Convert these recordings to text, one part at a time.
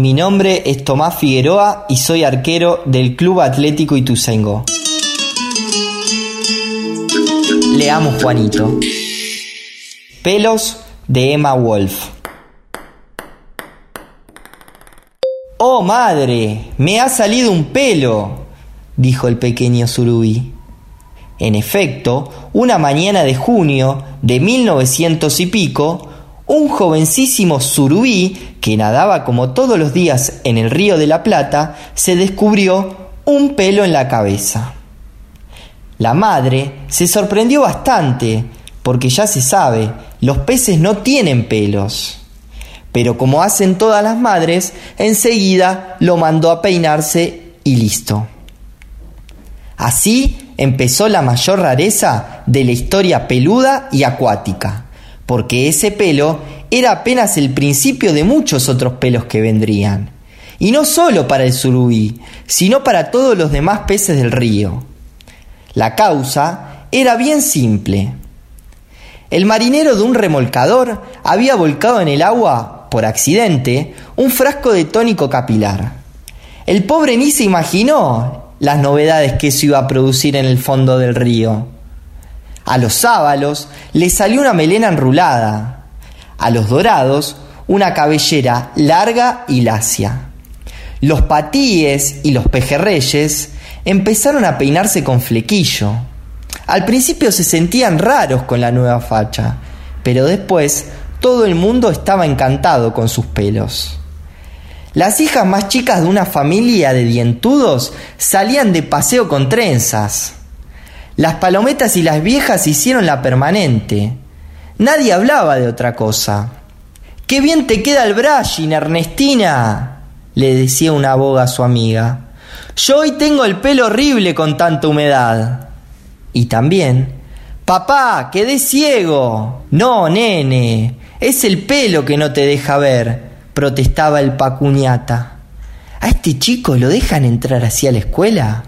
mi nombre es Tomás Figueroa y soy arquero del Club Atlético Ituzaingó. Leamos Juanito. Pelos de Emma Wolf. ¡Oh madre! ¡Me ha salido un pelo! dijo el pequeño surubí. En efecto, una mañana de junio de 1900 y pico, un jovencísimo surubí que nadaba como todos los días en el río de la Plata se descubrió un pelo en la cabeza. La madre se sorprendió bastante porque ya se sabe, los peces no tienen pelos. Pero como hacen todas las madres, enseguida lo mandó a peinarse y listo. Así empezó la mayor rareza de la historia peluda y acuática, porque ese pelo era apenas el principio de muchos otros pelos que vendrían. Y no solo para el surubí, sino para todos los demás peces del río. La causa era bien simple. El marinero de un remolcador había volcado en el agua, por accidente, un frasco de tónico capilar. El pobre ni se imaginó las novedades que eso iba a producir en el fondo del río. A los sábalos le salió una melena enrulada, a los dorados una cabellera larga y lacia. Los patíes y los pejerreyes empezaron a peinarse con flequillo. Al principio se sentían raros con la nueva facha, pero después todo el mundo estaba encantado con sus pelos. Las hijas más chicas de una familia de dientudos salían de paseo con trenzas. Las palometas y las viejas hicieron la permanente. Nadie hablaba de otra cosa. ¡Qué bien te queda el brushing, Ernestina! le decía una boga a su amiga. Yo hoy tengo el pelo horrible con tanta humedad. Y también, papá, quedé ciego. No, nene, es el pelo que no te deja ver, protestaba el pacuñata. ¿A este chico lo dejan entrar así a la escuela?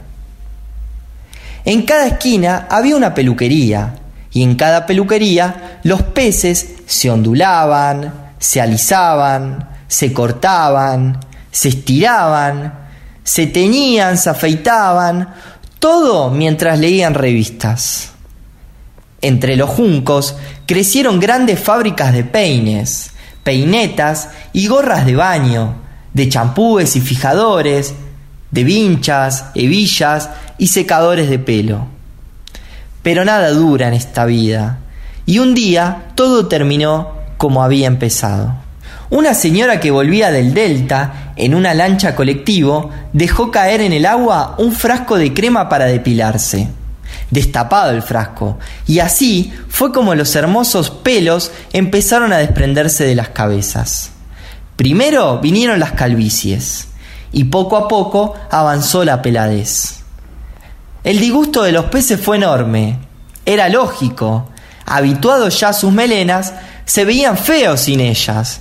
En cada esquina había una peluquería, y en cada peluquería los peces se ondulaban, se alisaban, se cortaban, se estiraban, se teñían, se afeitaban, todo mientras leían revistas. Entre los juncos crecieron grandes fábricas de peines, peinetas y gorras de baño, de champúes y fijadores, de vinchas, hebillas y secadores de pelo. Pero nada dura en esta vida, y un día todo terminó como había empezado. Una señora que volvía del Delta en una lancha colectivo dejó caer en el agua un frasco de crema para depilarse. Destapado el frasco, y así fue como los hermosos pelos empezaron a desprenderse de las cabezas. Primero vinieron las calvicies, y poco a poco avanzó la peladez. El disgusto de los peces fue enorme. Era lógico. Habituados ya a sus melenas, se veían feos sin ellas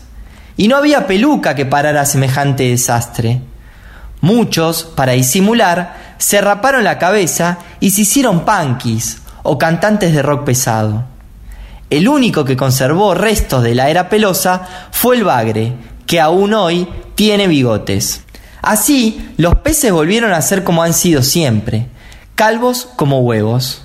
y no había peluca que parara semejante desastre. Muchos, para disimular, se raparon la cabeza y se hicieron punkis o cantantes de rock pesado. El único que conservó restos de la era pelosa fue el bagre, que aún hoy tiene bigotes. Así, los peces volvieron a ser como han sido siempre, calvos como huevos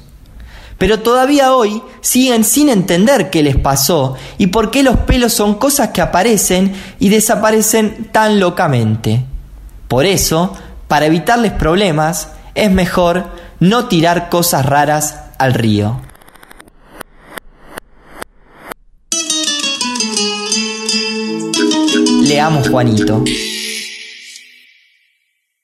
pero todavía hoy siguen sin entender qué les pasó y por qué los pelos son cosas que aparecen y desaparecen tan locamente. Por eso, para evitarles problemas, es mejor no tirar cosas raras al río. Leamos Juanito.